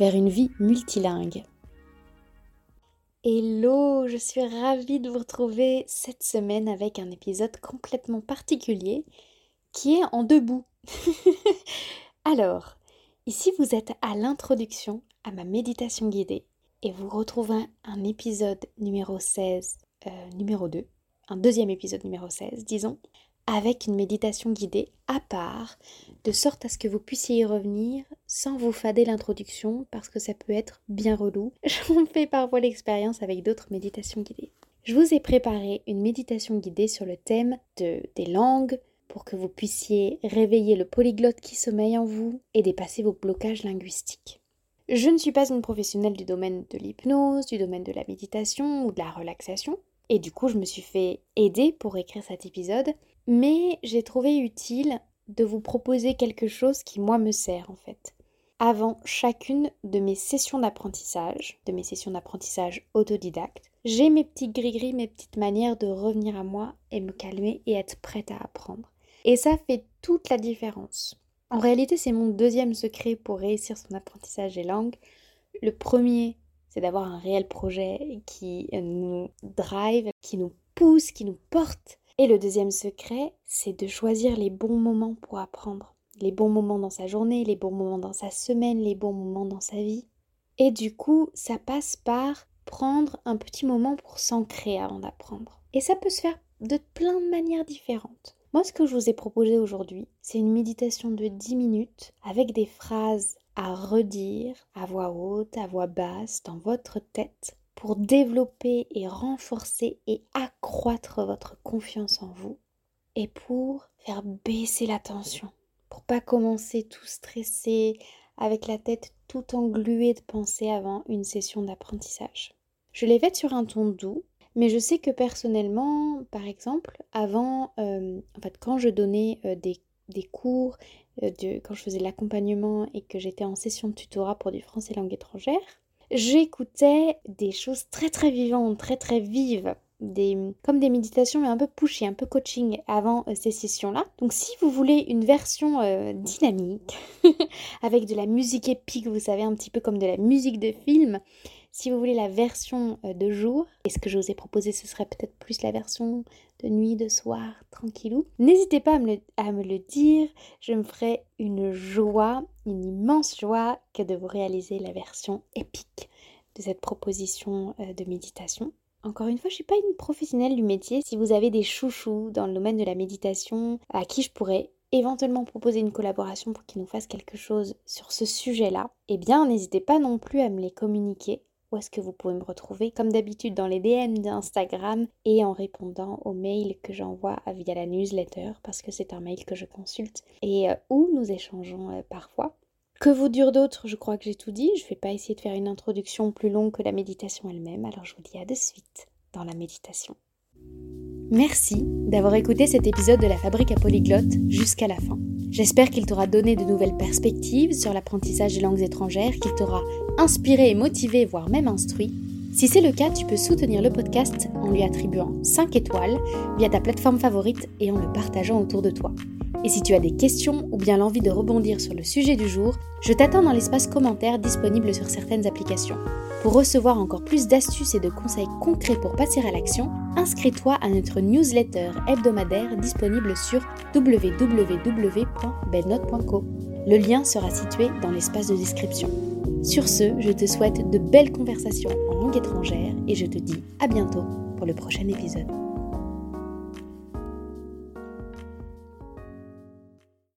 vers une vie multilingue. Hello, je suis ravie de vous retrouver cette semaine avec un épisode complètement particulier qui est en deux bouts. Alors, ici vous êtes à l'introduction à ma méditation guidée et vous retrouvez un épisode numéro 16, euh, numéro 2, un deuxième épisode numéro 16, disons, avec une méditation guidée à part, de sorte à ce que vous puissiez y revenir sans vous fader l'introduction, parce que ça peut être bien relou. J'en fais parfois l'expérience avec d'autres méditations guidées. Je vous ai préparé une méditation guidée sur le thème de, des langues, pour que vous puissiez réveiller le polyglotte qui sommeille en vous et dépasser vos blocages linguistiques. Je ne suis pas une professionnelle du domaine de l'hypnose, du domaine de la méditation ou de la relaxation, et du coup je me suis fait aider pour écrire cet épisode mais j'ai trouvé utile de vous proposer quelque chose qui moi me sert en fait. Avant chacune de mes sessions d'apprentissage, de mes sessions d'apprentissage autodidacte, j'ai mes petits gris-gris, mes petites manières de revenir à moi et me calmer et être prête à apprendre. Et ça fait toute la différence. En réalité, c'est mon deuxième secret pour réussir son apprentissage des langues. Le premier, c'est d'avoir un réel projet qui nous drive, qui nous pousse, qui nous porte et le deuxième secret, c'est de choisir les bons moments pour apprendre. Les bons moments dans sa journée, les bons moments dans sa semaine, les bons moments dans sa vie. Et du coup, ça passe par prendre un petit moment pour s'ancrer avant d'apprendre. Et ça peut se faire de plein de manières différentes. Moi, ce que je vous ai proposé aujourd'hui, c'est une méditation de 10 minutes avec des phrases à redire à voix haute, à voix basse, dans votre tête, pour développer et renforcer et accroître votre confiance en vous et pour faire baisser la tension, pour pas commencer tout stressé avec la tête tout engluée de pensées avant une session d'apprentissage. Je l'ai faite sur un ton doux, mais je sais que personnellement, par exemple, avant, euh, en fait, quand je donnais euh, des, cours, euh, quand je faisais l'accompagnement et que j'étais en session de tutorat pour du français langue étrangère, j'écoutais des choses très très vivantes, très très vives. Comme des méditations mais un peu pushy, un peu coaching avant euh, ces sessions-là. Donc si vous voulez une version euh, dynamique, avec de la musique épique, vous savez, un petit peu comme de la musique de film, si vous voulez la version euh, de jour, et ce que je vous ai proposé, ce serait peut-être plus la version de nuit, de soir, tranquillou. N'hésitez pas à me, le, dire, je me ferai une joie, une immense joie que de vous réaliser la version épique de cette proposition euh, de méditation. Encore une fois, je ne suis pas une professionnelle du métier. Si vous avez des chouchous dans le domaine de la méditation à qui je pourrais éventuellement proposer une collaboration pour qu'ils nous fassent quelque chose sur ce sujet-là, eh bien n'hésitez pas non plus à me les communiquer où est-ce que vous pouvez me retrouver? Comme d'habitude dans les DM d'Instagram et en répondant aux mails que j'envoie via la newsletter parce que c'est un mail que je consulte et euh, où nous échangeons euh, parfois. Que vous dure d'autres Je crois que j'ai tout dit. Je ne vais pas essayer de faire une introduction plus longue que la méditation elle-même, alors je vous dis à de suite dans la méditation. Merci d'avoir écouté cet épisode de la Fabrique à Polyglotte jusqu'à la fin. J'espère qu'il t'aura donné de nouvelles perspectives sur l'apprentissage des langues étrangères, qu'il t'aura inspiré et motivé, voire même instruit. Si c'est le cas, tu peux soutenir le podcast en lui attribuant 5 étoiles via ta plateforme favorite et en le partageant autour de toi. Et si tu as des questions ou bien l'envie de rebondir sur le sujet du jour, je t'attends dans l'espace commentaire disponible sur certaines applications. Pour recevoir encore plus d'astuces et de conseils concrets pour passer à l'action, inscris-toi à notre newsletter hebdomadaire disponible sur www.belnote.co. Le lien sera situé dans l'espace de description. Sur ce, je te souhaite de belles conversations en langue étrangère et je te dis à bientôt pour le prochain épisode.